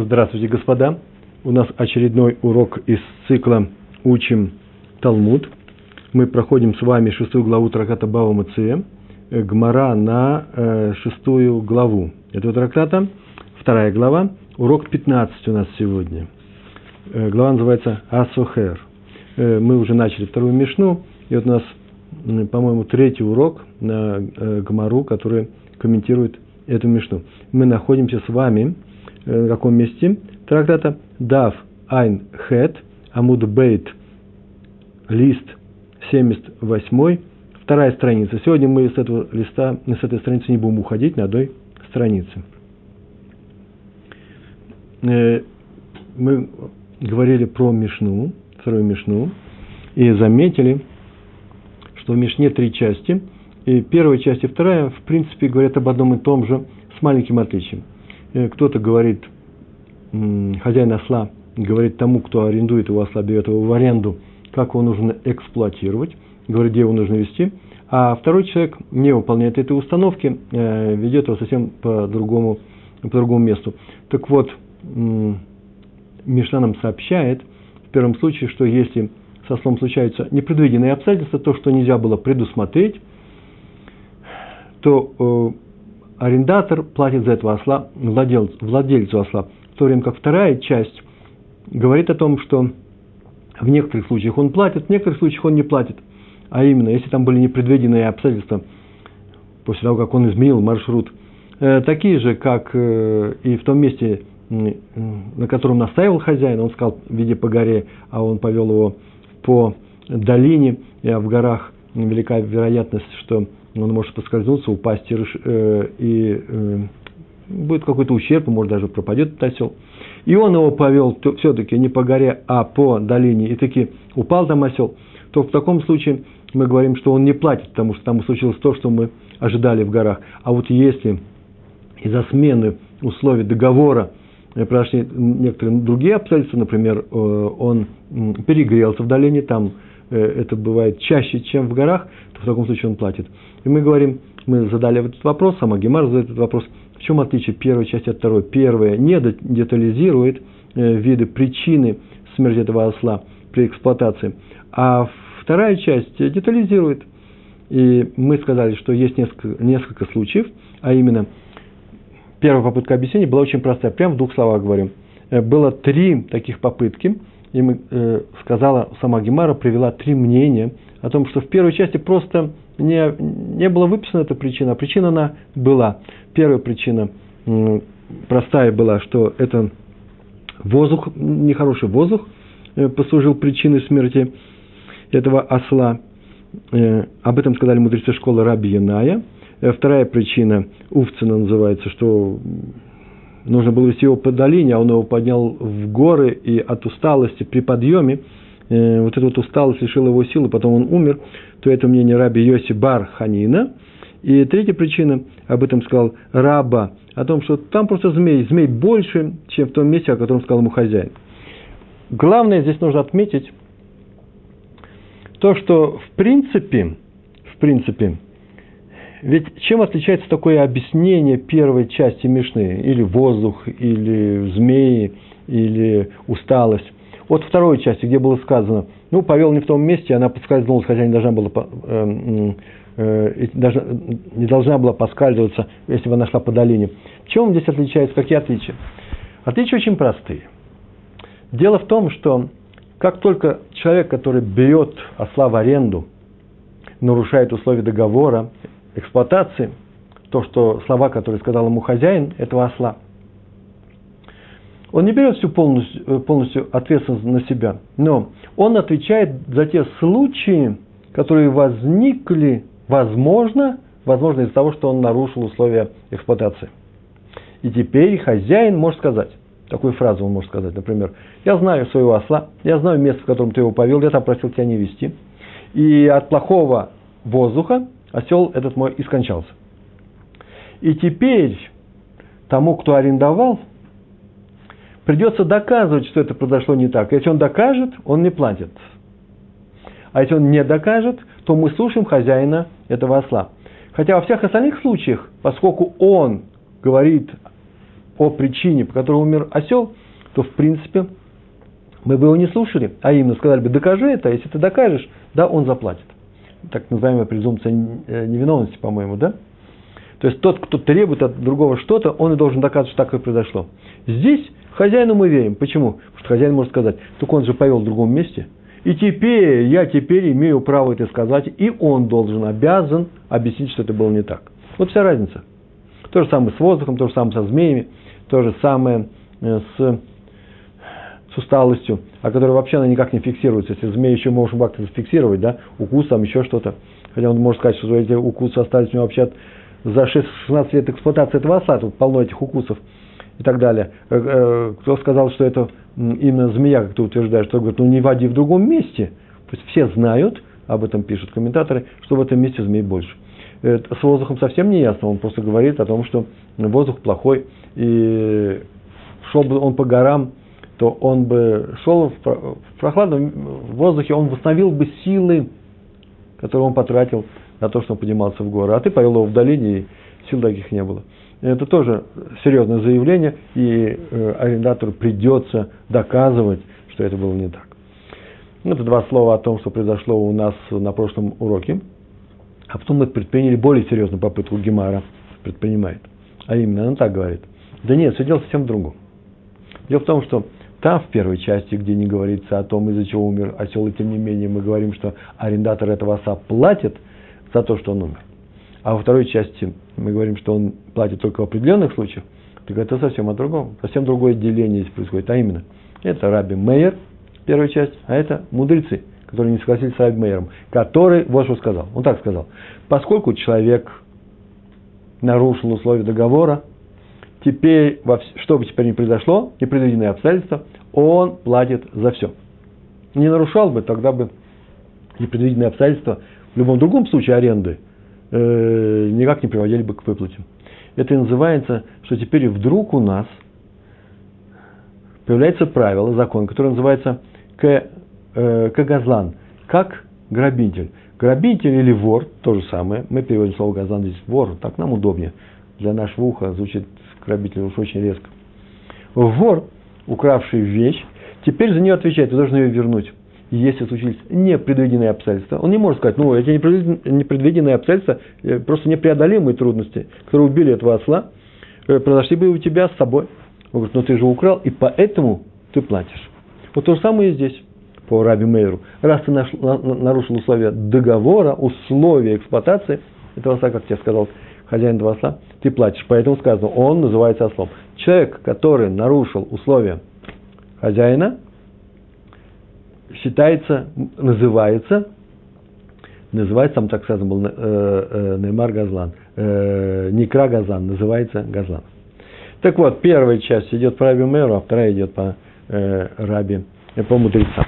Здравствуйте, господа! У нас очередной урок из цикла «Учим Талмуд». Мы проходим с вами шестую главу трактата Бава Мация, э, Гмара на э, шестую главу этого трактата. Вторая глава, урок 15 у нас сегодня. Э, глава называется «Асохер». Э, мы уже начали вторую мишну, и вот у нас, по-моему, третий урок на Гмару, который комментирует эту мишну. Мы находимся с вами Э, в каком месте трактата Дав Айн Хет Амуд Бейт лист 78 вторая страница. Сегодня мы с этого листа, с этой страницы не будем уходить на одной странице. Э, мы говорили про Мишну, вторую Мишну, и заметили, что в Мишне три части, и первая часть и вторая, в принципе, говорят об одном и том же, с маленьким отличием – кто-то говорит, хозяин осла говорит тому, кто арендует его осла, берет его в аренду, как его нужно эксплуатировать, говорит, где его нужно вести, а второй человек не выполняет этой установки, э, ведет его совсем по другому, по другому месту. Так вот, Мишна нам сообщает, в первом случае, что если со слом случаются непредвиденные обстоятельства, то, что нельзя было предусмотреть, то э, арендатор платит за этого осла владельцу, владельцу осла, в то время как вторая часть говорит о том, что в некоторых случаях он платит, в некоторых случаях он не платит. А именно, если там были непредвиденные обстоятельства, после того, как он изменил маршрут, э, такие же, как э, и в том месте, э, на котором настаивал хозяин, он сказал, виде по горе, а он повел его по долине, а в горах. Велика вероятность, что он может поскользнуться, упасть и, э, и э, будет какой-то ущерб, может даже пропадет этот осел. И он его повел все-таки не по горе, а по долине, и таки упал там осел, то в таком случае мы говорим, что он не платит, потому что там случилось то, что мы ожидали в горах. А вот если из-за смены условий договора э, прошли некоторые другие обстоятельства, например, э, он перегрелся в долине, там это бывает чаще, чем в горах, то в таком случае он платит. И мы говорим, мы задали этот вопрос, сама Гемар задает этот вопрос, в чем отличие первой части от второй? Первая не детализирует э, виды причины смерти этого осла при эксплуатации, а вторая часть детализирует. И мы сказали, что есть несколько, несколько случаев, а именно первая попытка объяснения была очень простая, прямо в двух словах говорим. Э, было три таких попытки, и мы, э, сказала сама Гемара, привела три мнения о том, что в первой части просто не, не была выписана эта причина, а причина она была. Первая причина простая была, что это воздух, нехороший воздух э, послужил причиной смерти этого осла. Об этом сказали мудрецы школы Раби Яная. Вторая причина, Увцина называется, что нужно было вести его по долине, а он его поднял в горы, и от усталости при подъеме э, вот эта вот усталость лишила его силы, потом он умер, то это мнение раби Йоси Бар Ханина. И третья причина, об этом сказал Раба, о том, что там просто змей, змей больше, чем в том месте, о котором сказал ему хозяин. Главное здесь нужно отметить то, что в принципе, в принципе, ведь чем отличается такое объяснение первой части Мишны? Или воздух, или змеи, или усталость от второй части, где было сказано, ну, повел не в том месте, она подскользнулась, хотя не должна была, э, э, даже, не должна была поскальзываться, если бы она шла по долине. В чем здесь отличается, какие отличия? Отличия очень простые. Дело в том, что как только человек, который берет осла в аренду, нарушает условия договора, эксплуатации, то, что слова, которые сказал ему хозяин этого осла – он не берет всю полностью, э, полностью ответственность на себя, но он отвечает за те случаи, которые возникли, возможно, возможно из-за того, что он нарушил условия эксплуатации. И теперь хозяин может сказать, такую фразу он может сказать, например, я знаю своего осла, я знаю место, в котором ты его повел, я там просил тебя не вести, и от плохого воздуха осел этот мой и скончался. И теперь тому, кто арендовал придется доказывать, что это произошло не так. Если он докажет, он не платит. А если он не докажет, то мы слушаем хозяина этого осла. Хотя во всех остальных случаях, поскольку он говорит о причине, по которой умер осел, то в принципе мы бы его не слушали, а именно сказали бы, докажи это, если ты докажешь, да, он заплатит. Так называемая презумпция э, невиновности, по-моему, да? То есть тот, кто требует от другого что-то, он и должен доказывать, что так и произошло. Здесь хозяину мы верим. Почему? Потому что хозяин может сказать, только он же повел в другом месте. И теперь, я теперь имею право это сказать, и он должен, обязан объяснить, что это было не так. Вот вся разница. То же самое с воздухом, то же самое со змеями, то же самое э, с, усталостью, а которая вообще она никак не фиксируется. Если змея еще можем как-то зафиксировать, да, укусом, еще что-то. Хотя он может сказать, что эти укусы остались у него вообще за 16 лет эксплуатации этого осла, тут полно этих укусов и так далее. Э, э, кто сказал, что это именно змея, как ты утверждаешь, что говорит, ну не води в другом месте. То есть все знают, об этом пишут комментаторы, что в этом месте змей больше. С воздухом совсем не ясно, он просто говорит о том, что воздух плохой, и шел бы он по горам, то он бы шел в прохладном воздухе, он восстановил бы силы, которые он потратил на то, что он поднимался в горы. А ты повел его в долине, и сил таких не было. Это тоже серьезное заявление, и э, арендатору придется доказывать, что это было не так. Это два слова о том, что произошло у нас на прошлом уроке. А потом мы предприняли более серьезную попытку Гемара предпринимает. А именно, она так говорит. Да нет, все дело совсем в другом. Дело в том, что там, в первой части, где не говорится о том, из-за чего умер осел, и тем не менее мы говорим, что арендатор этого оса платит за то, что он умер. А во второй части мы говорим, что он платит только в определенных случаях, так это совсем о другом. Совсем другое деление здесь происходит. А именно, это Раби Мейер, первая часть, а это мудрецы, которые не согласились с Раби Мейером, который вот что сказал. Он так сказал. Поскольку человек нарушил условия договора, теперь, что бы теперь ни произошло, непредвиденные обстоятельства, он платит за все. Не нарушал бы, тогда бы непредвиденные обстоятельства в любом другом случае аренды э, никак не приводили бы к выплате. Это и называется, что теперь вдруг у нас появляется правило, закон, который называется к, э, кагазлан, как грабитель. Грабитель или вор, то же самое, мы переводим слово газлан здесь вор, так нам удобнее. Для нашего уха звучит грабитель уж очень резко. Вор, укравший вещь, теперь за нее отвечает, ты должен ее вернуть если случились непредвиденные обстоятельства, он не может сказать, ну, эти непредвиденные обстоятельства, э, просто непреодолимые трудности, которые убили этого осла, э, произошли бы у тебя с собой. Он говорит, ну ты же украл, и поэтому ты платишь. Вот то же самое и здесь, по Раби Мейру. Раз ты нарушил условия договора, условия эксплуатации этого осла, как тебе сказал хозяин этого осла, ты платишь. Поэтому сказано, он называется ослом. Человек, который нарушил условия хозяина, считается, называется, называется, там так сказано был, э, э, Неймар Газлан, э, Никра Газлан, называется Газлан. Так вот, первая часть идет по Раби Мэру, а вторая идет по э, Раби, э, по мудрецам.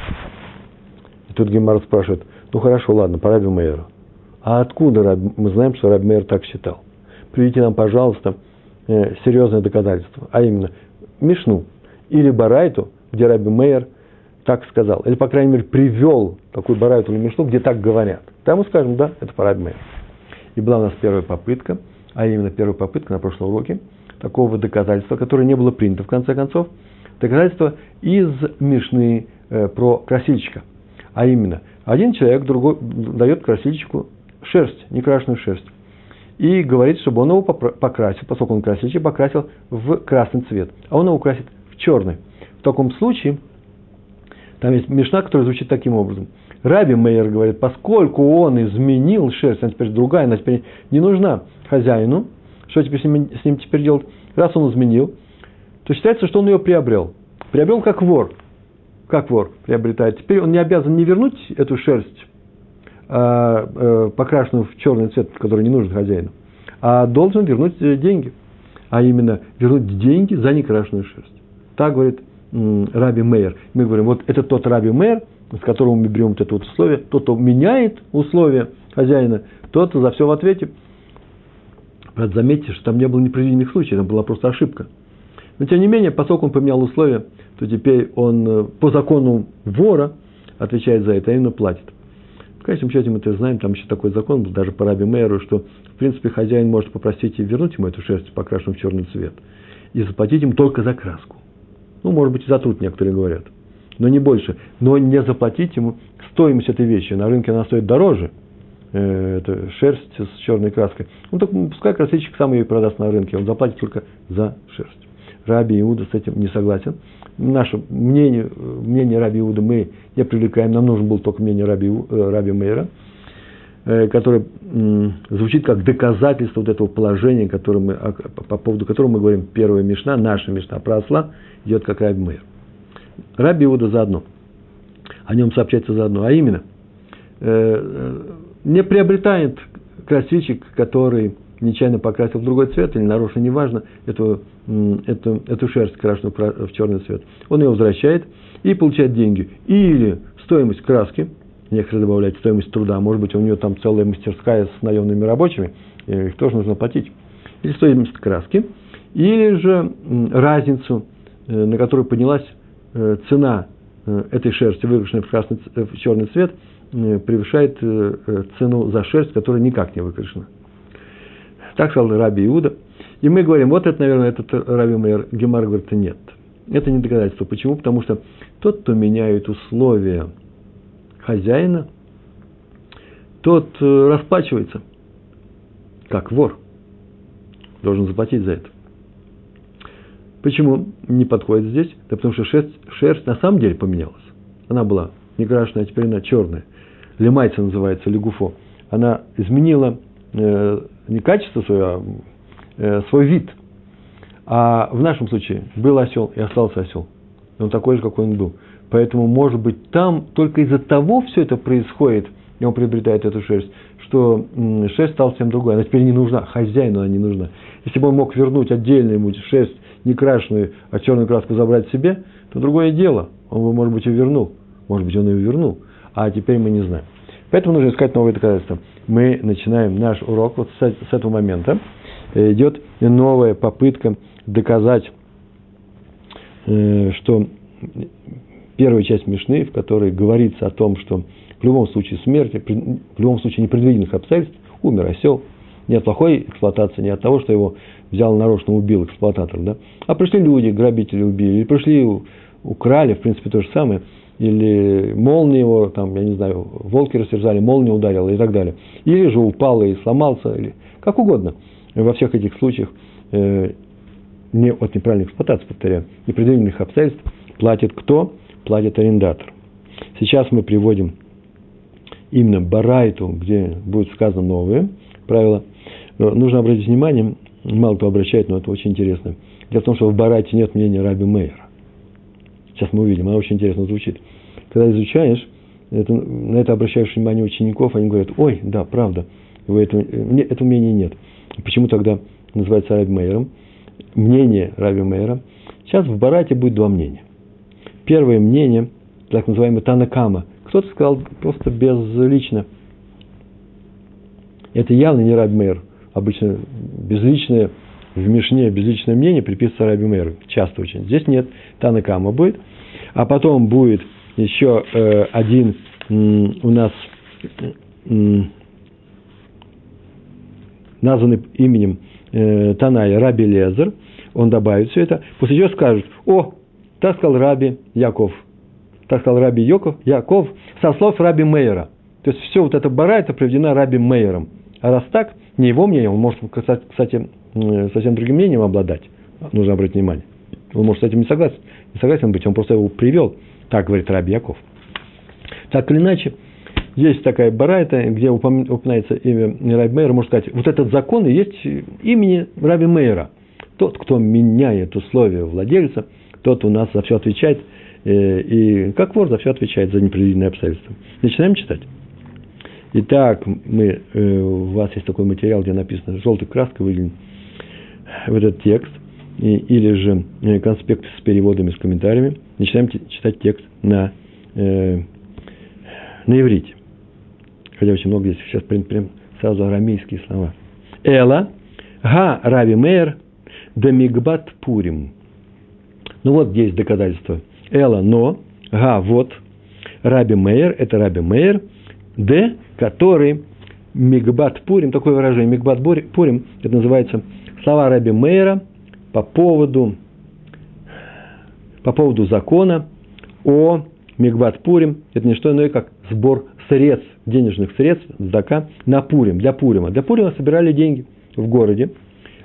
И тут Гемар спрашивает, ну хорошо, ладно, по Раби Мэру. А откуда Раби, мы знаем, что Раби Мэр так считал? Приведите нам, пожалуйста, э, серьезное доказательство, а именно Мишну или Барайту, где Раби Мейер – так сказал, или, по крайней мере, привел такую барайту или мишну, где так говорят. Там мы скажем, да, это парадмейр. И была у нас первая попытка, а именно первая попытка на прошлом уроке, такого доказательства, которое не было принято в конце концов, доказательство из Мишны э, про красильщика. А именно, один человек другой, дает красильщику шерсть, некрашенную шерсть. И говорит, чтобы он его покрасил, поскольку он красильщик, покрасил в красный цвет. А он его красит в черный. В таком случае там есть Мишна, который звучит таким образом. Раби Мейер говорит, поскольку он изменил шерсть, она теперь другая, она теперь не нужна хозяину, что теперь с ним, с ним теперь делать? Раз он изменил, то считается, что он ее приобрел. Приобрел как вор. Как вор приобретает. Теперь он не обязан не вернуть эту шерсть, покрашенную в черный цвет, который не нужен хозяину, а должен вернуть э, деньги. А именно вернуть деньги за некрашенную шерсть. Так говорит Раби Мейер. Мы говорим, вот это тот Раби Мейер, с которого мы берем вот это вот условие, тот, кто меняет условия хозяина, тот за все в ответе. Правда, заметьте, что там не было непредвиденных случаев, там была просто ошибка. Но тем не менее, поскольку он поменял условия, то теперь он э, по закону вора отвечает за это, а именно платит. В конечном счете мы это знаем, там еще такой закон был, даже по Раби Мейеру, что в принципе хозяин может попросить и вернуть ему эту шерсть, покрашенную в черный цвет. и заплатить им только за краску. Ну, может быть, и за труд некоторые говорят. Но не больше. Но не заплатить ему стоимость этой вещи. На рынке она стоит дороже. Э, это шерсть с черной краской. Ну, так пускай красильщик сам ее продаст на рынке. Он заплатит только за шерсть. Раби Иуда с этим не согласен. Наше мнение, мнение Раби Иуда мы не привлекаем. Нам нужен был только мнение Раби, э, Раби Мейра – Э, который звучит как доказательство вот этого положения, которое мы, по поводу которого мы говорим, первая мешна, наша мешна про осла, идет как Раби Мейр. Раби Иуда заодно. О нем сообщается заодно. А именно, э, не приобретает красильщик, который нечаянно покрасил в другой цвет или нарочно, неважно, эту, эту, эту шерсть крашеную в черный цвет. Он ее возвращает и получает деньги. Или стоимость краски – некоторые добавляют стоимость труда, может быть, у нее там целая мастерская с наемными рабочими, их тоже нужно платить. Или стоимость краски, или же разницу, э, на которую поднялась э, цена э, этой шерсти, выкрашенной в, красный, в черный цвет, превышает цену за шерсть, которая никак не выкрашена. Так сказал Раби Иуда. И мы говорим, вот это, наверное, этот Раби Мейер. Гемар говорит, нет. Это не доказательство. Почему? Потому что тот, кто меняет условия хозяина, тот э, расплачивается, как вор, должен заплатить за это. Почему не подходит здесь? Да потому что шерсть, шерсть на самом деле поменялась. Она была не крашеная, а теперь она черная. Лемайца называется, лягуфо. Она изменила э, не качество свое, а э, свой вид. А в нашем случае был осел и остался осел. Он такой же, какой он был. Поэтому, может быть, там только из-за того все это происходит, и он приобретает эту шерсть, что шерсть стала совсем другой. Она теперь не нужна, хозяину она не нужна. Если бы он мог вернуть отдельную ему шерсть, не крашеную, а черную краску забрать себе, то другое дело. Он бы, может быть, ее вернул. Может быть, он ее вернул. А теперь мы не знаем. Поэтому нужно искать новые доказательства. Мы начинаем наш урок вот с, с этого момента. Э, идет новая попытка доказать, э, что первая часть Мишны, в которой говорится о том, что в любом случае смерти, в любом случае непредвиденных обстоятельств, умер осел, не от плохой эксплуатации, не от того, что его взял нарочно, убил эксплуататор, да? а пришли люди, грабители убили, или пришли, украли, в принципе, то же самое, или молния его, там, я не знаю, волки растерзали, молния ударила и так далее. Или же упал и сломался, или как угодно. Во всех этих случаях э, не от неправильной эксплуатации, повторяю, непредвиденных обстоятельств платит кто? платит арендатор. Сейчас мы приводим именно Барайту, где будет сказано новое правило. Нужно обратить внимание, мало кто обращает, но это очень интересно. Дело в том, что в Барайте нет мнения Раби Мейера. Сейчас мы увидим, она очень интересно звучит. Когда изучаешь, это, на это обращаешь внимание учеников, они говорят, ой, да, правда, вы это, мне, этого мнения нет. Почему тогда называется Раби Мейером? Мнение Раби Мейера. Сейчас в Барате будет два мнения первое мнение, так называемый Танакама, кто-то сказал просто безлично. Это явно не Раби Мейер. Обычно безличное в Мишне безличное мнение приписывается Раби Мейеру. Часто очень. Здесь нет. Танакама будет. А потом будет еще э, один у нас м, названный именем э, Таная Раби Лезер. Он добавит все это. После чего скажут, о, так сказал Раби Яков. Так сказал Раби Яков, Яков со слов Раби Мейера. То есть все вот это бара, это приведено Раби Мейером. А раз так, не его мнение, он может, кстати, совсем другим мнением обладать. Нужно обратить внимание. Он может с этим не согласен, не согласен быть, он просто его привел. Так говорит Раби Яков. Так или иначе, есть такая барайта, где упоминается имя Раби Мейера, можно сказать, вот этот закон и есть имени Раби Мейера. Тот, кто меняет условия владельца – тот у нас за все отвечает, э, и как вор за все отвечает за непредвиденные обстоятельства. Начинаем читать. Итак, мы, э, у вас есть такой материал, где написано желтой краской выделен в этот текст, или же э, конспект с переводами, с комментариями. Начинаем читать текст на, на иврите. Хотя очень много здесь сейчас прям, прям сразу арамейские слова. Эла, га рави мейер, дамигбат пурим. Ну вот здесь доказательство. Эла, но, га, вот, Раби Мейер, это Раби Мейер, Д, который Мигбат Пурим, такое выражение, Мигбат Пурим, это называется слова Раби Мейера, по поводу, по поводу закона о Мигбат Пурим. Это не что иное, как сбор средств, денежных средств, здака, на Пурим, для Пурима. Для Пурима собирали деньги в городе.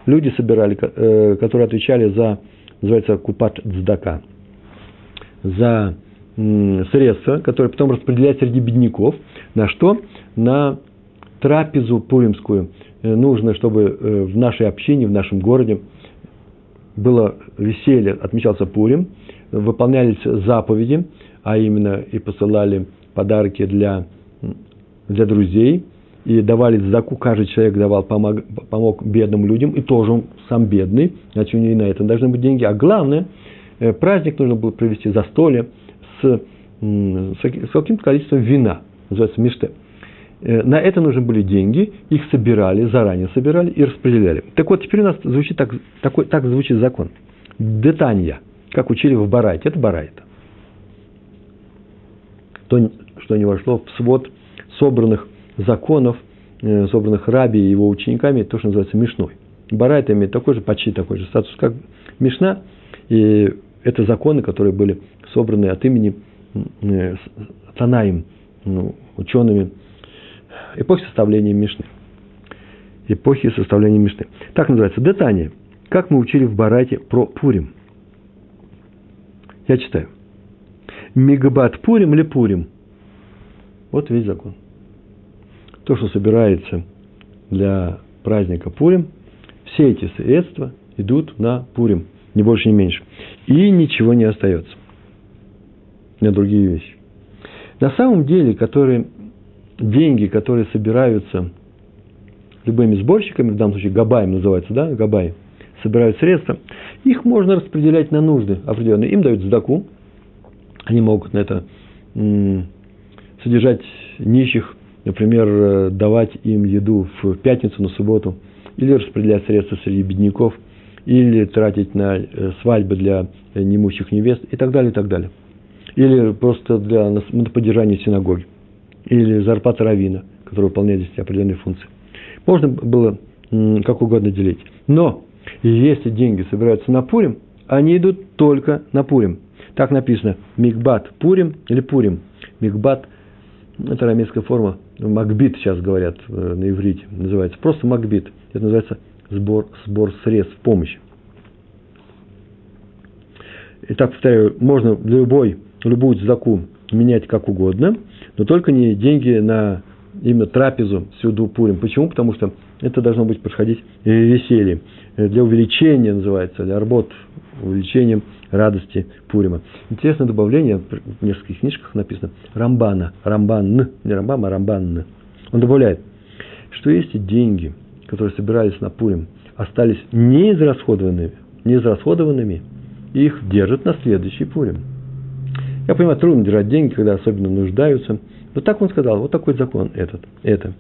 Люди собирали, э, которые отвечали за, называется, купат здака, за средства, которые потом распределяют среди бедняков. На что? На трапезу пуримскую. Э, нужно, чтобы э, в нашей общине, в нашем городе было веселье, отмечался Пурим, выполнялись заповеди, а именно и посылали подарки для, для друзей, и давали заку, каждый человек давал, помог, помог бедным людям, и тоже он сам бедный, значит, у него и на это должны быть деньги. А главное, э, праздник нужно было провести застолье с, с каким-то количеством вина, называется миште. Э, на это нужны были деньги, их собирали, заранее собирали и распределяли. Так вот, теперь у нас звучит так, такой, так звучит закон. Детанья, как учили в Барайте, это Барайта. То, что не вошло в свод собранных законов, э, собранных Раби и его учениками, то, что называется Мишной. Барайта имеет такой же, почти такой же статус, как Мишна, и это законы, которые были собраны от имени э, Танаим, ну, учеными эпохи составления Мишны. Эпохи составления Мишны. Так называется. Детание. Как мы учили в Барате про Пурим. Я читаю. Мигбат Пурим или Пурим? Вот весь закон. То, что собирается для праздника Пурим, все эти средства идут на Пурим, ни больше, ни меньше. И ничего не остается на другие вещи. На самом деле, которые деньги, которые собираются любыми сборщиками, в данном случае Габаем называется, да, Габай, собирают средства, их можно распределять на нужды определенные. Им дают сдаку, они могут на это содержать нищих, например, э, давать им еду в пятницу, на субботу, или распределять средства среди бедняков, или тратить на э, свадьбы для немущих невест и так далее, и так далее. Или просто для поддержания синагоги или зарплата равина, который выполняет здесь определенные функции. Можно было как угодно делить. Но если деньги собираются на Пурим, они идут только на Пурим. Так написано Мигбат Пурим или Пурим. Мигбат – это арамейская форма. Макбит сейчас говорят э, на иврите. Называется просто Макбит. Это называется сбор, сбор средств помощи. Итак, повторяю, можно любой, любую заку менять как угодно – но только не деньги на именно трапезу сюду Пурим. Почему? Потому что это должно быть происходить веселье, для увеличения называется, для работ, увеличением радости Пурима. Интересное добавление, в нескольких книжках написано, Рамбана, Рамбан, не Рамбам, а Рамбан. Он добавляет, что если деньги, которые собирались на Пурим, остались неизрасходованными, неизрасходованными, их держат на следующий Пурим – я понимаю, трудно держать деньги, когда особенно нуждаются. Но так он сказал, вот такой закон этот, это.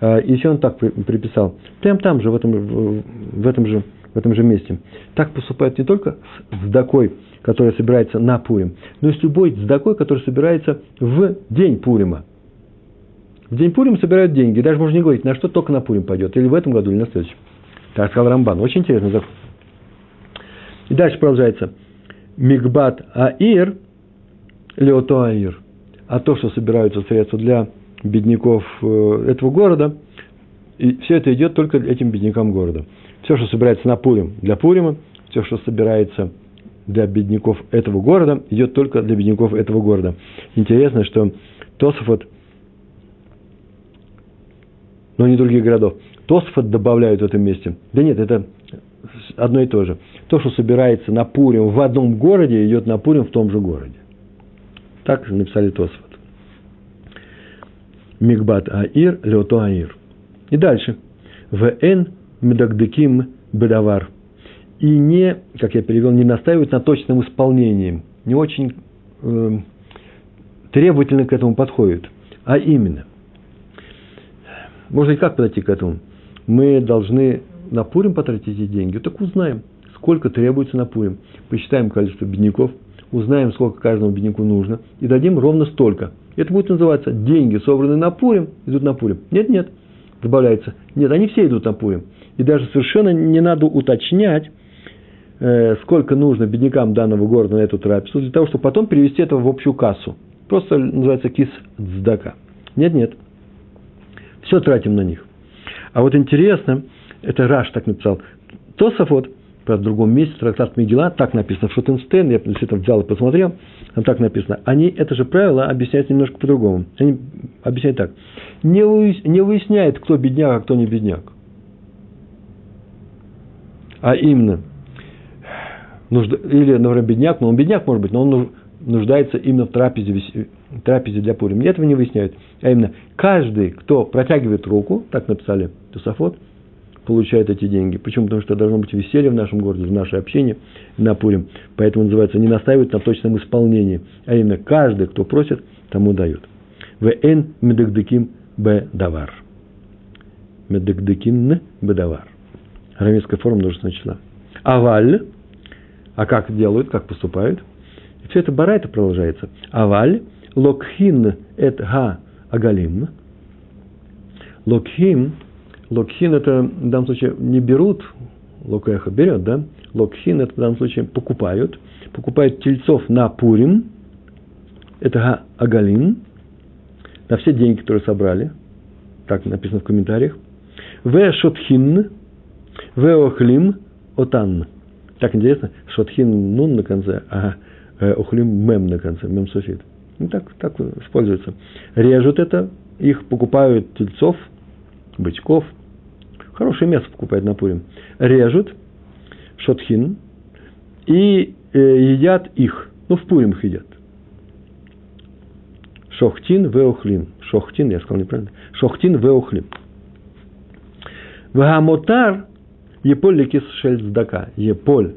А, еще он так приписал, прямо там же, в этом, в этом, же, в этом же месте. Так поступает не только с сдакой, которая собирается на Пурим, но и с любой сдакой, которая собирается в день Пурима. В день Пурим собирают деньги. Даже можно не говорить, на что только на Пурим пойдет. Или в этом году, или на следующем. Так сказал Рамбан. Очень интересный закон. И дальше продолжается. Мигбат Аир Леотоаир. А то, что собираются средства для бедняков э, этого города, и все это идет только этим беднякам города. Все, что собирается на Пурим, для Пурима, все, что собирается для бедняков этого города, идет только для бедняков этого города. Интересно, что Тософот, но не других городов, Тософот добавляют в этом месте. Да нет, это одно и то же. То, что собирается на Пурим в одном городе, идет на Пурим в том же городе. Так написали Тосфот. Мигбат Аир, Леото Аир. И дальше. ВН Медагдеким Бедавар. И не, как я перевел, не настаивают на точном исполнении. Не очень э, требовательно к этому подходят. А именно, можно и как подойти к этому? Мы должны на Пурим потратить эти деньги. Так узнаем, сколько требуется на Пурим. Посчитаем количество бедняков – узнаем, сколько каждому бедняку нужно, и дадим ровно столько. Это будет называться деньги, собранные на Пурим, идут на Пурим. Нет, нет, добавляется. Нет, они все идут на Пурим. И даже совершенно не надо уточнять, э, сколько нужно беднякам данного города на эту трапезу, для того, чтобы потом перевести это в общую кассу. Просто называется кис цдака. Нет, нет. Все тратим на них. А вот интересно, это Раш так написал. Тософот, в другом месте, трактат Мигела, так написано в Шутенстейн, я это взял и посмотрел, там так написано. Они это же правило объясняют немножко по-другому. Они объясняют так. Не, не выясняет, кто бедняк, а кто не бедняк. А именно, нужда, или, например, бедняк, но он бедняк может быть, но он нуждается именно в трапезе, трапезе для Пурим. Этого не выясняют. А именно, каждый, кто протягивает руку, так написали Тософот, получает эти деньги. Почему? Потому что должно быть веселье в нашем городе, в нашей общине на Пурим. Поэтому называется не настаивают на точном исполнении. А именно, каждый, кто просит, тому дают. В эн медагдеким б давар. Медагдекин б давар. Арамейская форма множественного числа. Аваль. А как делают, как поступают? И все это барайта продолжается. Аваль. Локхин эт га агалим. Локхим Локхин это в данном случае не берут, локеха берет, да? Локхин это в данном случае покупают. Покупают тельцов на Пурим. Это Агалин. На все деньги, которые собрали. Так написано в комментариях. В Шотхин. В Охлим Отан. Так интересно. Шотхин нун на конце, а э, Охлим мем на конце. Мем софит. Ну, так, так используется. Режут это, их покупают тельцов, бычков – Хорошее мясо покупают на Пурим. Режут шотхин и э, едят их. Ну, в Пурим их едят. Шохтин веохлим. Шохтин, я сказал неправильно. Шохтин веохлим. Вагамотар еполь ликис шель здака. Еполь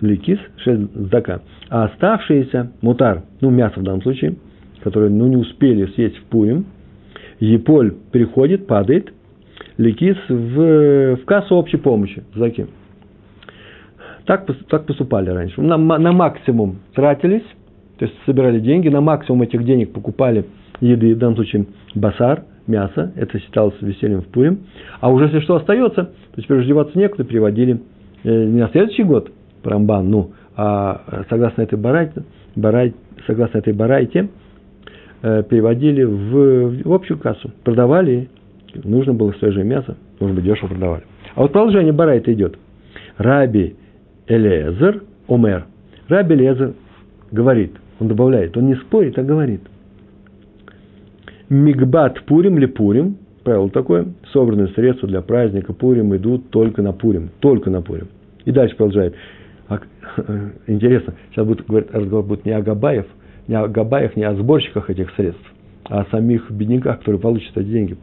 ликис шель здака. А оставшиеся, мутар, ну, мясо в данном случае, которые ну, не успели съесть в Пурим, еполь приходит, падает – Лекис в, в кассу общей помощи, заки. Так, так поступали раньше. На, на максимум тратились, то есть собирали деньги, на максимум этих денег покупали еды, в данном случае басар, мясо, это считалось весельем в Пурим. А уже если что остается, то теперь уже деваться некуда, переводили э, не на следующий год, Рамбан, ну, а согласно этой барайте, барай, согласно этой барайте, э, переводили в, в общую кассу, продавали нужно было свежее мясо, может быть, дешево продавали. А вот продолжение Барайта идет. Раби Элезер Омер. Раби Элезер говорит, он добавляет, он не спорит, а говорит. Мигбат Пурим ли Пурим, правило такое, собранные средства для праздника Пурим идут только на Пурим, только на Пурим. И дальше продолжает. А, интересно, сейчас будет, говорит, разговор будет не о Габаев, не о Габаях, не о сборщиках этих средств, а о самих бедняках, которые получат эти деньги.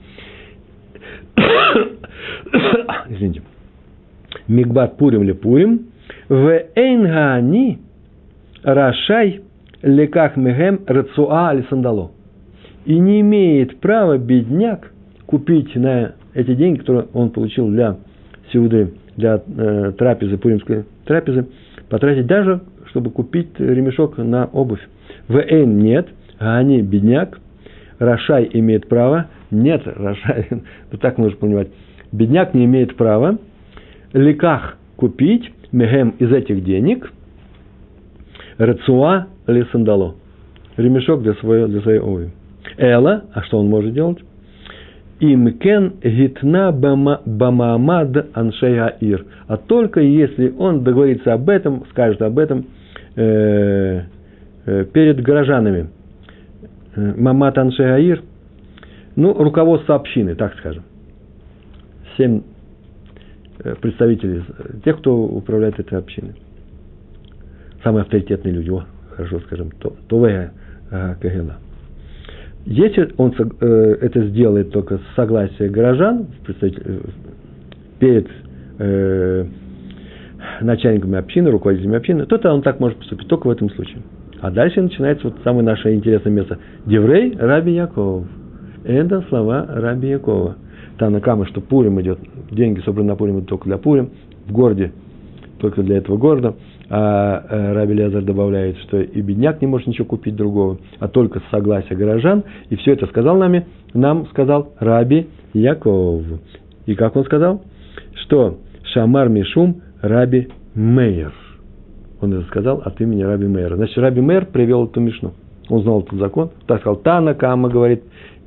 извините, Мигбат Пурим ли Пурим, в Эйнгани Рашай леках мегем рацуа али сандало. И не имеет права бедняк купить на эти деньги, которые он получил для сеуды, для э, трапезы, пуримской трапезы, потратить даже, чтобы купить ремешок на обувь. В Эйн нет, а они бедняк, Рашай имеет право, нет, Рашай, вот так нужно понимать, бедняк не имеет права леках купить мегем из этих денег рацуа или сандало. Ремешок для своей, для своей обуви. Эла, а что он может делать? Имкен гитна бамамад аншея ир. А только если он договорится об этом, скажет об этом э, э, перед горожанами. Э, Мамат аншея ир. Ну, руководство общины, так скажем семь э, представителей, тех, кто управляет этой общиной. Самые авторитетные люди, о, хорошо скажем, то, Товея э, Кагела. Если он э, это сделает только с согласия горожан перед э, начальниками общины, руководителями общины, то он так может поступить, только в этом случае. А дальше начинается вот самое наше интересное место. Деврей Раби Яков. Это слова Раби Якова. Танакама, что Пурим идет, деньги собраны на Пурим идут только для Пурим, в городе только для этого города. А э, Раби Лезар добавляет, что и бедняк не может ничего купить другого, а только с согласия горожан. И все это сказал нами, нам сказал Раби Яков. И как он сказал? Что Шамар Мишум Раби Мейер. Он это сказал от имени Раби Мейра. Значит, Раби Мейр привел эту Мишну. Он знал этот закон. Так сказал, Тана Кама говорит,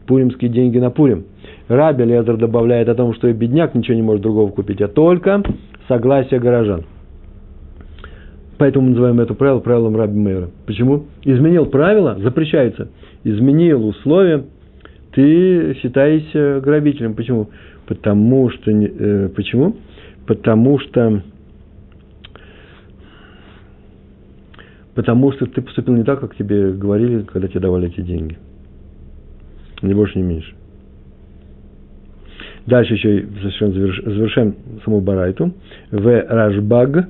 пуримские деньги на Пурим. Раби Лезер добавляет о том, что и бедняк ничего не может другого купить, а только согласие горожан. Поэтому мы называем это правило правилом Раби Мейра. Почему? Изменил правило, запрещается. Изменил условия, ты считаешься грабителем. Почему? Потому что... Э, почему? Потому что... Потому что ты поступил не так, как тебе говорили, когда тебе давали эти деньги. Ни больше, ни меньше. Дальше еще совершенно завершаем саму Барайту. В Рашбаг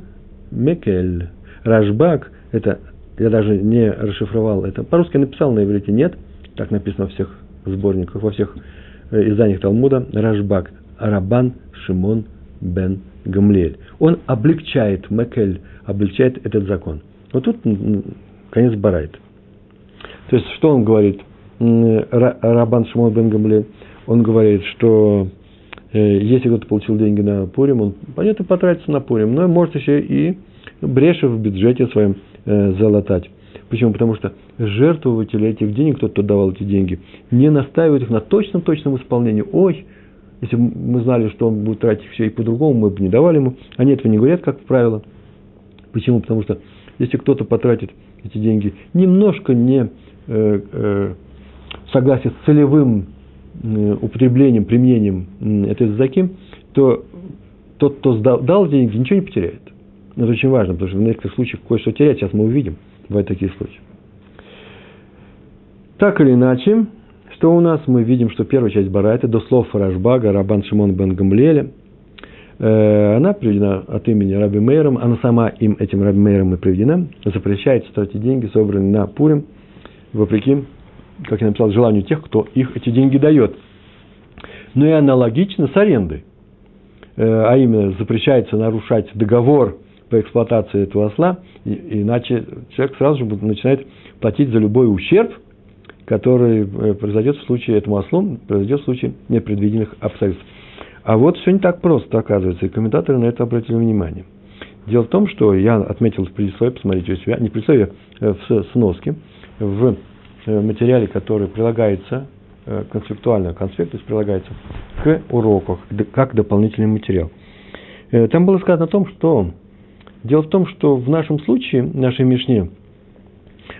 Мекель. Рашбаг, это, я даже не расшифровал это. По-русски написал, на иврите нет. Так написано во всех сборниках, во всех э, изданиях Талмуда. Рашбаг. Рабан Шимон бен Гамлиэль. Он облегчает, Мекель облегчает этот закон. Вот тут конец Барайт. То есть, что он говорит? Рабан Шимон бен Гамлиэль. Он говорит, что если кто-то получил деньги на Пурим, он, понятно, потратится на Пурим, но может еще и бреши в бюджете своем э, залатать. Почему? Потому что жертвователи этих денег, тот, кто давал эти деньги, не настаивают их на точном-точном исполнении. Ой, если бы мы знали, что он будет тратить все и по-другому, мы бы не давали ему. Они этого не говорят, как правило. Почему? Потому что если кто-то потратит эти деньги немножко не э, э, согласие с целевым Э, употреблением, применением этой заки, то тот, кто дал деньги, ничего не потеряет. Это очень важно, потому что в некоторых случаях кое-что терять, сейчас мы увидим, бывают такие случаи. Так или иначе, что у нас? Мы видим, что первая часть Барайта, до слов Рашбага, Рабан Шимон бен Гамлеля, э, она приведена от имени Раби Мейром, она сама им, этим Раби Мейром и приведена, запрещается тратить деньги, собранные на Пурим, вопреки как я написал, желанию тех, кто их эти деньги дает. Но и аналогично с арендой. Э, а именно, запрещается нарушать договор по эксплуатации этого осла, иначе человек сразу же начинает платить за любой ущерб, который э, произойдет в случае этому ослу, произойдет в случае непредвиденных обстоятельств. А вот все не так просто, оказывается, и комментаторы на это обратили внимание. Дело в том, что я отметил в предисловии, посмотрите у себя, не в предисловии, а в сноске, в Э, материале, который прилагается, э, концептуально конспект, то есть прилагается к уроку, как дополнительный материал. Э, там было сказано о том, что дело в том, что в нашем случае, в нашей Мишне,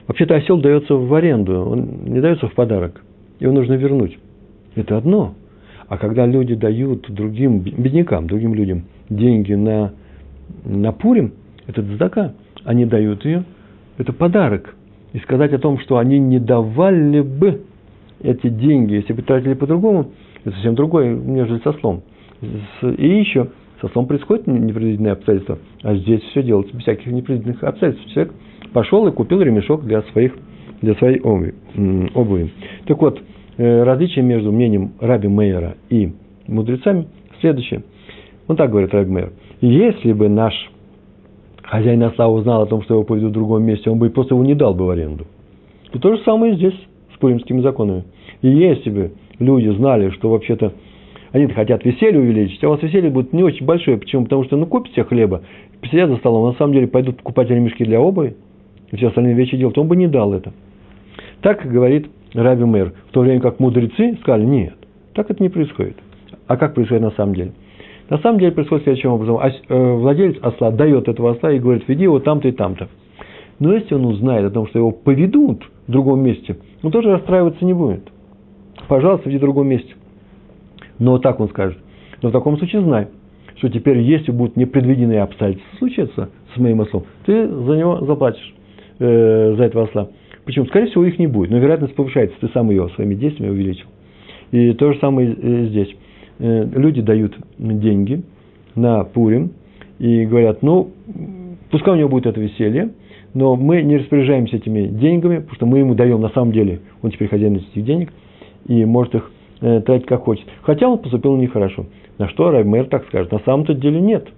вообще-то осел дается в аренду, он не дается в подарок, его нужно вернуть. Это одно. А когда люди дают другим беднякам, другим людям деньги на, на Пурим, это дздака, они дают ее, это подарок – и сказать о том, что они не давали бы эти деньги, если бы тратили по-другому, это совсем другое, нежели со слом. И еще, со слом происходит непредвиденные обстоятельства, а здесь все делается без всяких непредвиденных обстоятельств. Человек пошел и купил ремешок для, своих, для своей обуви. Так вот, э, различие между мнением Раби Мейера и мудрецами следующее. Он так говорит Раби Мейер. Если бы наш хозяин осла узнал о том, что его поведут в другом месте, он бы просто его не дал бы в аренду. И то же самое здесь с пуримскими законами. И если бы люди знали, что вообще-то они хотят веселье увеличить, а у вас веселье будет не очень большое. Почему? Потому что ну купите хлеба, посидят за столом, а на самом деле пойдут покупать ремешки для обуви, и все остальные вещи делать, он бы не дал это. Так говорит Раби Мэр, в то время как мудрецы сказали, нет, так это не происходит. А как происходит на самом деле? На самом деле происходит следующим образом. Э, владелец осла дает этого осла и говорит, веди его там-то и там-то. Но если он узнает о том, что его поведут в другом месте, он тоже расстраиваться не будет. Пожалуйста, веди в другом месте. Но так он скажет. Но в таком случае знай, что теперь, если будут непредвиденные обстоятельства случаться с моим ослом, ты за него заплатишь, э, за этого осла. Почему? Скорее всего, их не будет, но вероятность повышается, ты сам ее своими действиями увеличил. И то же самое э, здесь. Э, люди дают деньги на Пурим и говорят, ну, пускай у него будет это веселье, но мы не распоряжаемся этими деньгами, потому что мы ему даем на самом деле, он теперь хозяин этих денег, и может их э, тратить как хочет. Хотя он поступил нехорошо. На что Раймер так скажет? На самом-то деле нет.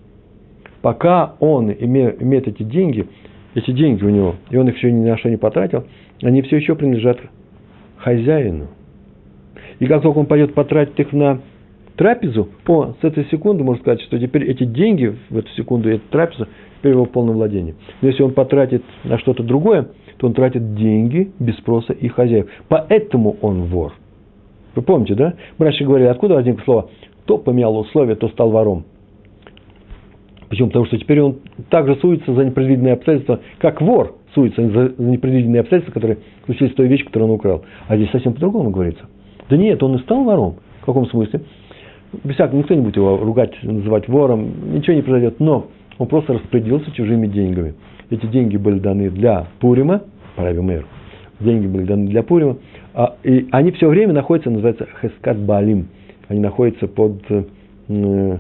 Пока он имеет, эти деньги, эти деньги у него, и он их еще ни на что не потратил, они все еще принадлежат хозяину. И как только он пойдет потратить их на трапезу, о, с этой секунды можно сказать, что теперь эти деньги в эту секунду, эта трапеза, теперь его в полном. Но если он потратит на что-то другое, то он тратит деньги без спроса и хозяев. Поэтому он вор. Вы помните, да? Раньше говорили, откуда возникло слово «кто поменял условия, то стал вором». Почему? Потому что теперь он также суется за непредвиденные обстоятельства, как вор суется за непредвиденные обстоятельства, которые случились с той вещью, которую он украл. А здесь совсем по-другому говорится. Да нет, он и стал вором. В каком смысле? Без всякого, никто не будет его ругать, называть вором, ничего не произойдет. Но он просто распорядился чужими деньгами. Эти деньги были даны для Пурима, Параби Мэр, деньги были даны для Пурима, а, и они все время находятся, называется Хескат Балим, они находятся под, э,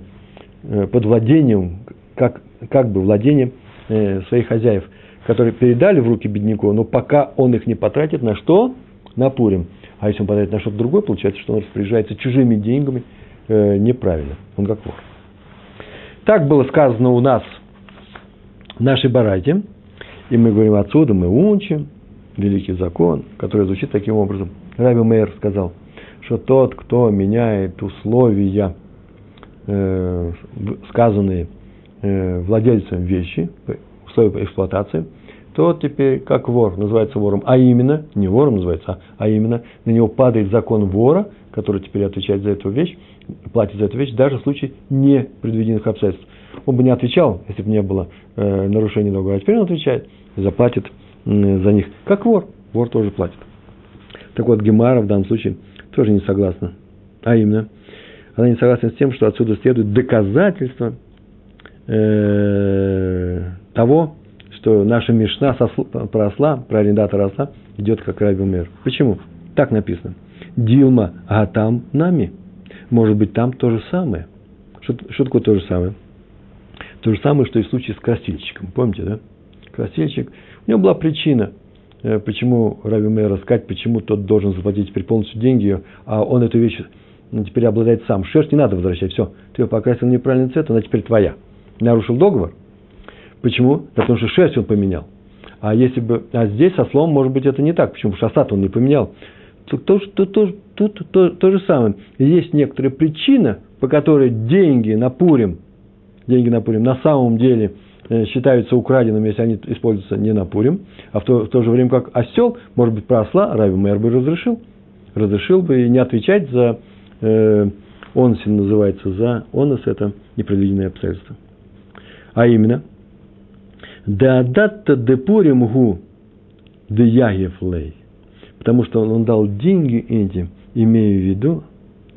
под владением, как, как бы владением э, своих хозяев, которые передали в руки бедняку, но пока он их не потратит на что? На Пурим. А если он потратит на что-то другое, получается, что он распоряжается чужими деньгами э, неправильно. Он как вор. Так было сказано у нас в нашей барате. И мы говорим отсюда, мы учим великий закон, который звучит таким образом. Раби Мейер сказал, что тот, кто меняет условия, э, сказанные э, владельцем вещи, условия эксплуатации, тот теперь как вор, называется вором, а именно, не вором называется, а именно на него падает закон вора, который теперь отвечает за эту вещь, платит за эту вещь, даже в случае непредвиденных обстоятельств. Он бы не отвечал, если бы не было э, нарушения договора, а теперь он отвечает, заплатит э, за них, как вор, вор тоже платит. Так вот, Гемара в данном случае тоже не согласна, а именно, она не согласна с тем, что отсюда следует доказательство э, того, что наша Мишна про осла, про арендатора осла, идет как Раби Мер. Почему? Так написано. Дилма а там нами. Может быть, там то же самое. Что, что такое то же самое? То же самое, что и в случае с красильщиком. Помните, да? Красильщик. У него была причина, э, почему Раби Мейер сказать, почему тот должен заплатить теперь полностью деньги, а он эту вещь ну, теперь обладает сам. Шерсть не надо возвращать. Все, ты ее покрасил неправильный цвет, она теперь твоя. Нарушил договор – Почему? Потому что шерсть он поменял. А если бы, а здесь со словом, может быть, это не так. Почему? Потому что он не поменял. Тут то, то, то, то, то, то же самое. Есть некоторая причина, по которой деньги на Пурим, деньги на Пурим на самом деле э, считаются украденными, если они используются не на Пурим, а в то, в то же время как осел, может быть, про осла Рави Мэр бы разрешил. Разрешил бы и не отвечать за э, онсин называется, за онос это непредвиденное обстоятельство. А именно – да датта депурим гу де ягев лей. Потому что он, дал деньги эти, имея в виду,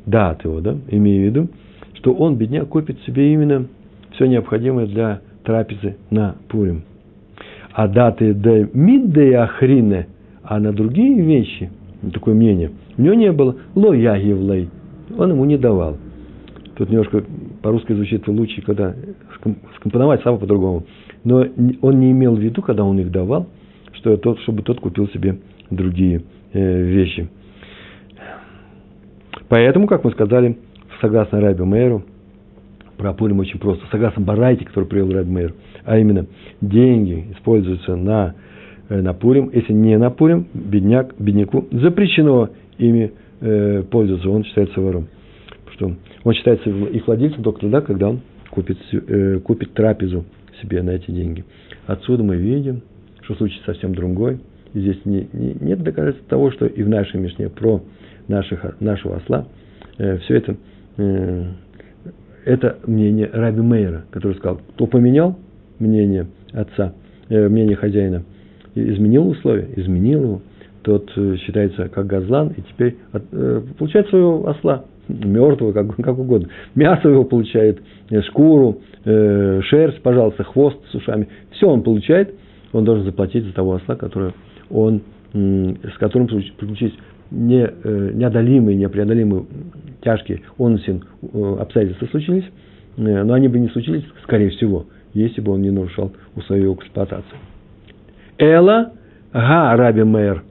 дат его, да, имея в виду, что он, бедняк, купит себе именно все необходимое для трапезы на Пурим. А даты де мидде ахрине, а на другие вещи, такое мнение, у него не было ло ягевлей, он ему не давал. Тут немножко по-русски звучит лучше, когда скомпоновать слова по-другому но он не имел в виду, когда он их давал, что тот, чтобы тот купил себе другие э, вещи. Поэтому, как мы сказали, согласно Раби Мейру, про Пурим очень просто, согласно Барайте, который привел Раби Мейр, а именно деньги используются на, э, на Пурим, если не на Пурим, бедняк, бедняку запрещено ими э, пользоваться, он считается вором. Что он считается их владельцем только тогда, когда он купит, э, купит трапезу себе на эти деньги. Отсюда мы видим, что случай совсем другой. И здесь не, не, нет доказательств того, что и в нашей Мишне про наших, нашего осла э, все это, э, это мнение Раби Мейера, который сказал, кто поменял мнение отца, э, мнение хозяина, изменил условия, изменил его, тот э, считается как газлан, и теперь от, э, получает своего осла мертвого, как, как угодно. Мясо его получает, э, шкуру, э, шерсть, пожалуйста, хвост с ушами. Все он получает, он должен заплатить за того осла, который он, с которым приключились не, э, неодолимые, непреодолимые, тяжкие онсин э, обстоятельства случились, э, но они бы не случились, скорее всего, если бы он не нарушал условия эксплуатации. Эла га раби мэр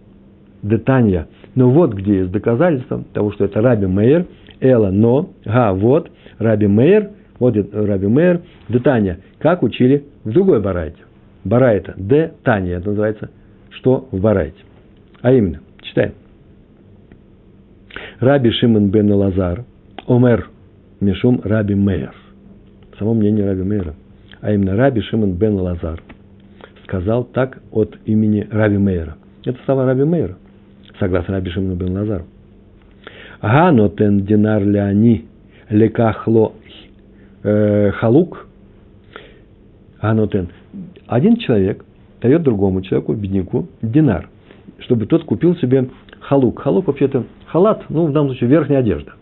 детанья. Но вот где есть доказательство того, что это раби мэр – Эла, но, га, вот, Раби Мейер, вот Раби Мейер, де Таня, как учили в другой барайте. Барайта, де Таня, это называется, что в барайте. А именно, читаем. Раби Шимон бен Лазар, Омер, Мишум Раби Мейер. Само мнение Раби Мейера. А именно Раби Шимон бен Лазар сказал так от имени Раби Мейера. Это слова Раби Мейера, согласно Раби Шимону бен Лазару. Ганотен динар ляни лекахло э, халук. Ганотен. Один человек дает другому человеку, бедняку, динар, чтобы тот купил себе халук. Халук вообще-то халат, ну, в данном случае верхняя одежда.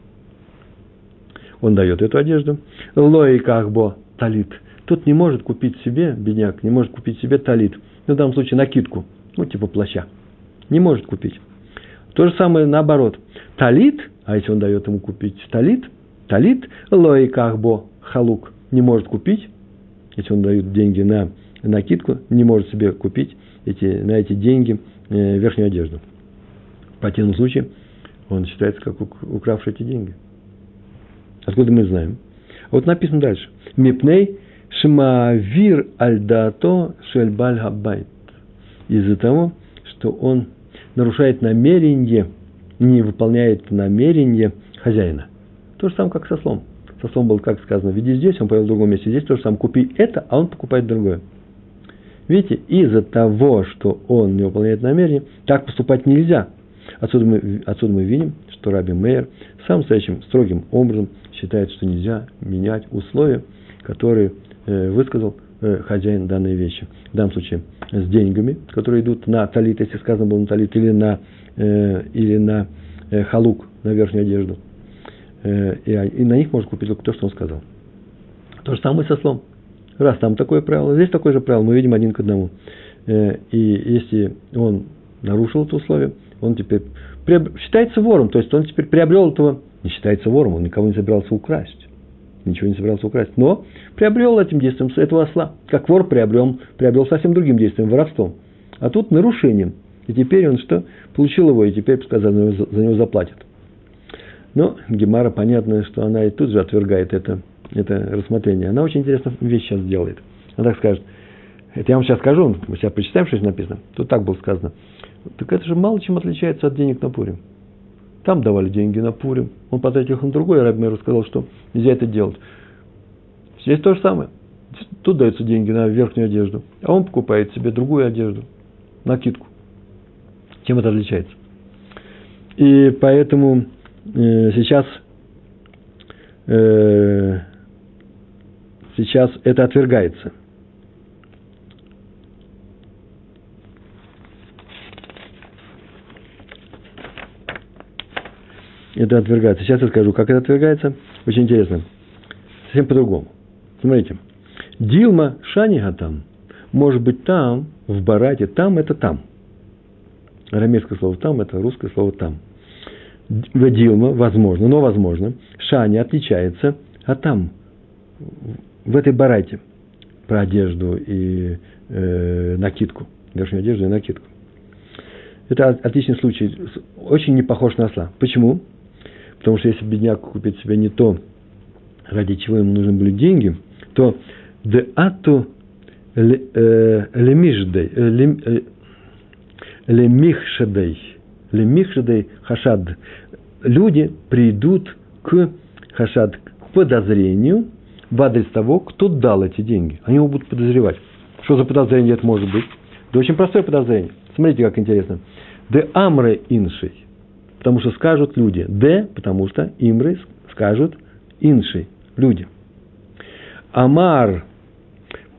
Он дает эту одежду. Лои кахбо талит. Тот не может купить себе, бедняк, не может купить себе талит. Ну, в данном случае накидку, ну, типа плаща. Не может купить. То же самое наоборот. Талит, а если он дает ему купить талит, талит, лои кахбо халук, не может купить, если он дает деньги на накидку, не может себе купить эти, на эти деньги э, верхнюю одежду. В противном случае он считается как укравший эти деньги. Откуда мы знаем? Вот написано дальше. Мипней шмавир альдато шельбаль хабайт. Из-за того, что он нарушает намерение, не выполняет намерение хозяина. То же самое, как со слом. Со слом было, как сказано, веди здесь, он повел в другом месте. Здесь то же самое. Купи это, а он покупает другое. Видите, из-за того, что он не выполняет намерение, так поступать нельзя. Отсюда мы, отсюда мы видим, что Раби Мейер самым стоящим строгим образом считает, что нельзя менять условия, которые э, высказал хозяин данной вещи. В данном случае с деньгами, которые идут на талит, если сказано было на талит, или на, э, или на халук, на верхнюю одежду. И, и на них можно купить только то, что он сказал. То же самое со слом. Раз там такое правило, здесь такое же правило, мы видим один к одному. И если он нарушил это условие, он теперь считается вором, то есть он теперь приобрел этого, не считается вором, он никого не собирался украсть. Ничего не собирался украсть, но приобрел этим действием этого осла. Как вор приобрел, приобрел совсем другим действием, воровством. А тут нарушением. И теперь он что? Получил его, и теперь пускай за него, за него заплатит. Но Гемара, понятно, что она и тут же отвергает это, это рассмотрение. Она очень интересную вещь сейчас делает. Она так скажет, это я вам сейчас скажу, мы сейчас почитаем, что здесь написано. Тут так было сказано. Так это же мало чем отличается от денег на Пурим. Там давали деньги на Пурим. Он потратил их на другой, Рабмер сказал, что нельзя это делать. Здесь то же самое. Тут даются деньги на верхнюю одежду, а он покупает себе другую одежду, накидку. Чем это отличается? И поэтому э, сейчас, э, сейчас это отвергается – это отвергается. Сейчас я скажу, как это отвергается. Очень интересно. Совсем по-другому. Смотрите. Дилма Шанигатам. Может быть там, в Барате, там это там. Арамейское слово там, это русское слово там. Дилма, возможно, но возможно, Шани отличается от там, в этой барате, про одежду и э, накидку, верхнюю одежду и накидку. Это отличный случай, очень не похож на осла. Почему? Потому что если бедняк купит себе не то, ради чего ему нужны были деньги, то де ату лемишдей, лемихшадей, лемихшадей хашад. Люди придут к хашад, к подозрению в адрес того, кто дал эти деньги. Они его будут подозревать. Что за подозрение это может быть? Да очень простое подозрение. Смотрите, как интересно. Де амре иншей. Потому что скажут люди. Д, потому что имры скажут инши, люди. Амар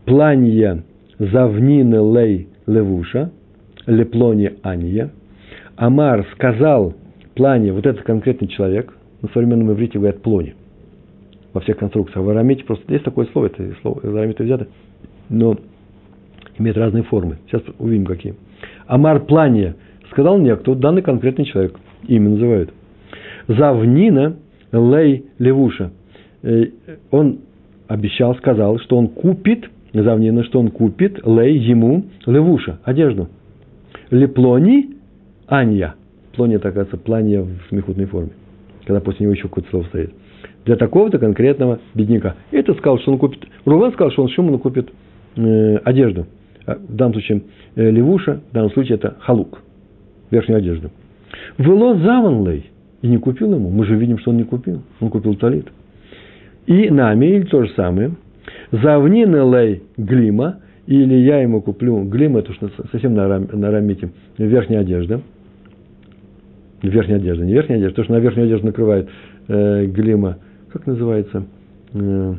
планья завнины лей левуша, леплони анья. Амар сказал плане, вот этот конкретный человек, на современном иврите говорят плони, во всех конструкциях. В арамите просто есть такое слово, это слово из арамита взято, но имеет разные формы. Сейчас увидим, какие. Амар плане сказал некто, данный конкретный человек – имя называют. Завнина лей левуша. Э, он обещал, сказал, что он купит, Завнина, что он купит лей ему левуша, одежду. Леплони анья. Плони, это, оказывается, плания в смехутной форме. Когда после него еще какое-то слово стоит. Для такого-то конкретного бедняка. Это сказал, что он купит. Рувен сказал, что он Шимону купит э, одежду. А в данном случае э, левуша, в данном случае это халук. Верхнюю одежду. Вело заванлей. И не купил ему. Мы же видим, что он не купил. Он купил талит. И нами, или то же самое, завнины лей глима, или я ему куплю. Глим, это уж совсем на, рам, на рамите, верхняя одежда, верхняя одежда, не верхняя одежда, потому что на верхнюю одежду накрывает э, глима, как называется, э,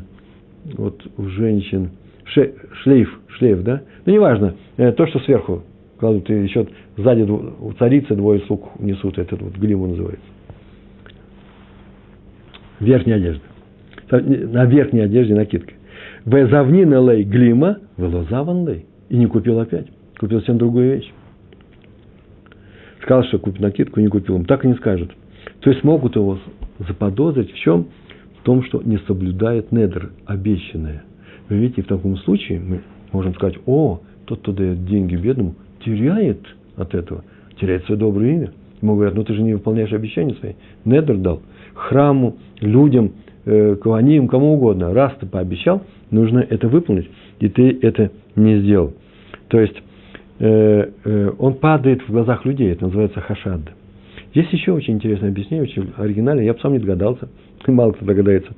вот у женщин, шлейф, шлейф, да? Ну, неважно, э, то, что сверху кладут, и еще сзади у царицы двое слуг несут, этот вот глиму называется. Верхняя одежда. На верхней одежде накидка. Везавнина лей глима, велозаван лей. И не купил опять. Купил совсем другую вещь. Сказал, что купит накидку, не купил. Так и не скажет. То есть могут его заподозрить в чем? В том, что не соблюдает недр, обещанное. Вы видите, в таком случае мы можем сказать, о, тот, кто дает деньги бедному, теряет от этого, теряет свое доброе имя. Ему говорят, ну ты же не выполняешь обещания свои. Недр дал храму, людям, э, каваним, кому угодно. Раз ты пообещал, нужно это выполнить, и ты это не сделал. То есть э, э, он падает в глазах людей, это называется хашад. Есть еще очень интересное объяснение, очень оригинальное, я бы сам не догадался, мало кто догадается.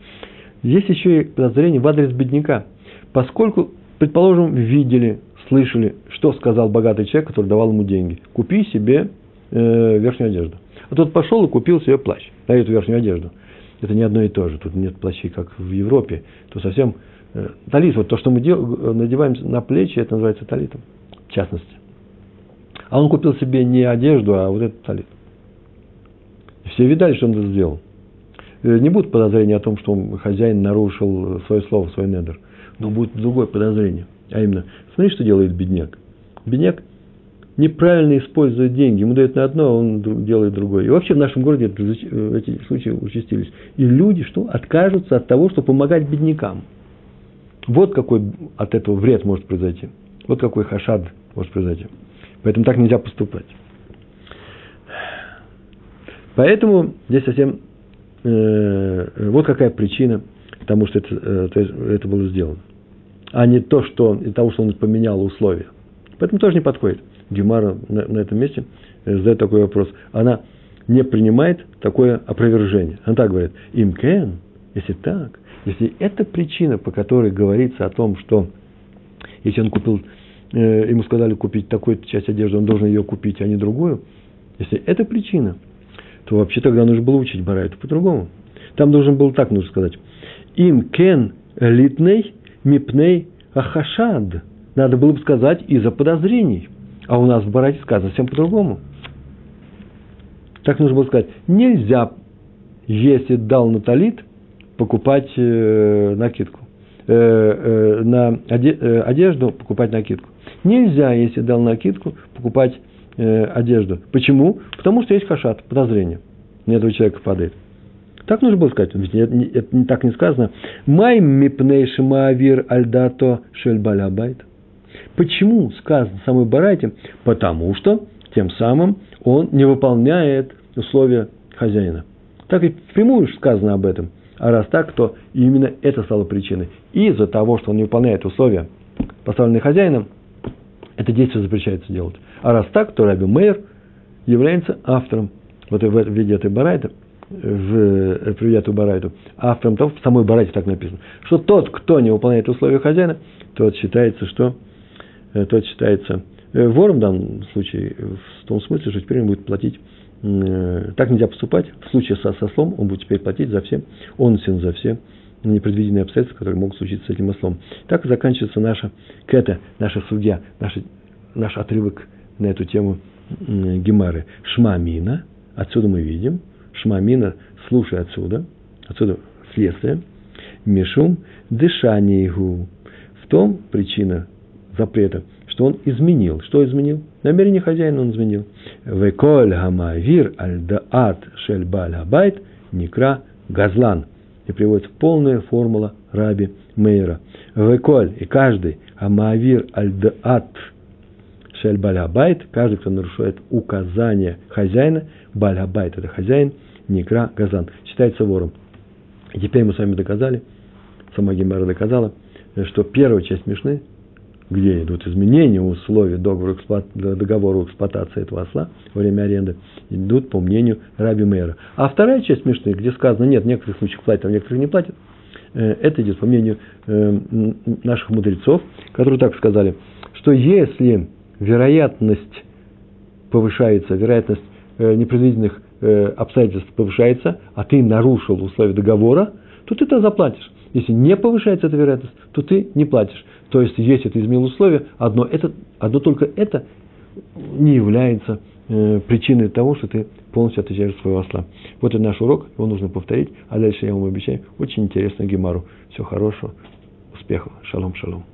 Есть еще и подозрение в адрес бедняка. Поскольку, предположим, видели, слышали, что сказал богатый человек, который давал ему деньги. Купи себе э, верхнюю одежду. А тот пошел и купил себе плащ, на эту верхнюю одежду. Это не одно и то же. Тут нет плащей, как в Европе. То совсем Э, талит, вот то, что мы дел, надеваем на плечи, это называется талитом, в частности. А он купил себе не одежду, а вот этот талит. Все видали, что он это сделал. Э, не будет подозрения о том, что хозяин нарушил свое слово, свой недр. Но будет другое подозрение. А именно, смотри, что делает бедняк. Бедняк неправильно использует деньги. Ему дают на одно, а он делает другое. И вообще в нашем городе э, эти случаи участились. И люди что? Откажутся от того, чтобы помогать беднякам. Вот какой от этого вред может произойти. Вот какой хашад может произойти. Поэтому так нельзя поступать. Поэтому здесь совсем э, вот какая причина тому, что это, э, это было сделано. А не то, что и того, что он поменял условия. Поэтому тоже не подходит. Гемара на, на этом месте э, задает такой вопрос. Она не принимает такое опровержение. Она так говорит. Им кен, если так, если это причина, по которой говорится о том, что если он купил, э, ему сказали купить такую часть одежды, он должен ее купить, а не другую, если это причина, то вообще тогда нужно было учить Барайту по-другому. Там должен был так нужно сказать. Им кен литней мипней ахашад. Надо было бы сказать из-за подозрений. А у нас в Барате сказано совсем по-другому. Так нужно было сказать. Нельзя, если дал наталит – покупать э, накидку. Э, э, на одежду покупать накидку. Нельзя, если дал накидку, покупать одежду. Почему? Потому что есть хашат, подозрение. На этого человека падает. Так нужно было сказать, ведь это, не так не сказано. Май мипней шимаавир альдато шельбалябайт. Почему сказано в самой Барайте? Потому что тем самым он не выполняет условия хозяина. Так и впрямую сказано об этом – а раз так, то именно это стало причиной. Из-за того, что он не выполняет условия, поставленные хозяином, это действие запрещается делать. А раз так, то Раби Мейер является автором, вот в виде этой барайты, в, э, приведя эту барайту, автором того, в самой барайте так написано, что тот, кто не выполняет условия хозяина, тот считается, что э, тот считается э, вором в данном случае, в том смысле, что теперь он будет платить так нельзя поступать. В случае со ослом он будет теперь платить за все, он син за все непредвиденные обстоятельства, которые могут случиться с этим ослом. Так заканчивается наша кета, наша судья, наш, наш отрывок на эту тему Гемары. Шмамина, отсюда мы видим, Шмамина, слушай отсюда, отсюда следствие, Мишум, дышание его. В том причина запрета, что он изменил. Что изменил? Намерение хозяина он изменил. וכל המעביר על דעת של בעל הבית נקרא גזלן. И приводится полная формула раби Мейра. וכל и каждый המעביר על דעת של בעל הבית, каждый, кто нарушает указания хозяина, בעל הבית это хозяин, נקרא גזלן, считается вором. И теперь мы с вами доказали, сама Гемара доказала, что первая часть Мишны где идут изменения условий договора, договора эксплуатации этого осла во время аренды, идут по мнению Раби Мэра. А вторая часть Мишны, где сказано, нет, в некоторых случаях платят, а в некоторых не платят, э, это идет по мнению э, наших мудрецов, которые так сказали, что если вероятность повышается, вероятность непредвиденных обстоятельств повышается, а ты нарушил условия договора, то ты это заплатишь. Если не повышается эта вероятность, то ты не платишь. То есть, если ты изменил условия, одно, это, одно только это не является э, причиной того, что ты полностью отъезжаешь своего осла. Вот это наш урок, его нужно повторить, а дальше я вам обещаю очень интересную гемару. Всего хорошего, успехов, шалом, шалом.